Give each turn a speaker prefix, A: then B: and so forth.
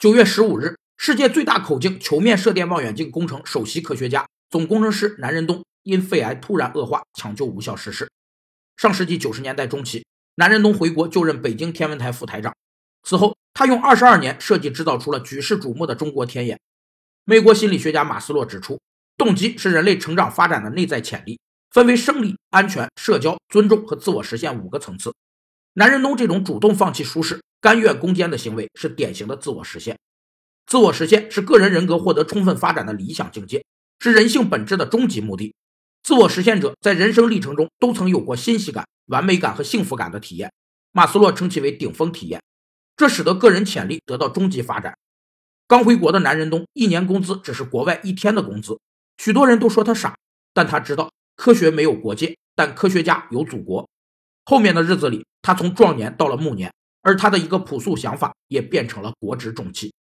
A: 九月十五日，世界最大口径球面射电望远镜工程首席科学家、总工程师南仁东因肺癌突然恶化，抢救无效逝世。上世纪九十年代中期，南仁东回国就任北京天文台副台长。此后，他用二十二年设计制造出了举世瞩目的中国天眼。美国心理学家马斯洛指出，动机是人类成长发展的内在潜力，分为生理、安全、社交、尊重和自我实现五个层次。南仁东这种主动放弃舒适。甘愿攻坚的行为是典型的自我实现，自我实现是个人人格获得充分发展的理想境界，是人性本质的终极目的。自我实现者在人生历程中都曾有过欣喜感、完美感和幸福感的体验，马斯洛称其为顶峰体验，这使得个人潜力得到终极发展。刚回国的南仁东一年工资只是国外一天的工资，许多人都说他傻，但他知道科学没有国界，但科学家有祖国。后面的日子里，他从壮年到了暮年。而他的一个朴素想法，也变成了国之重器。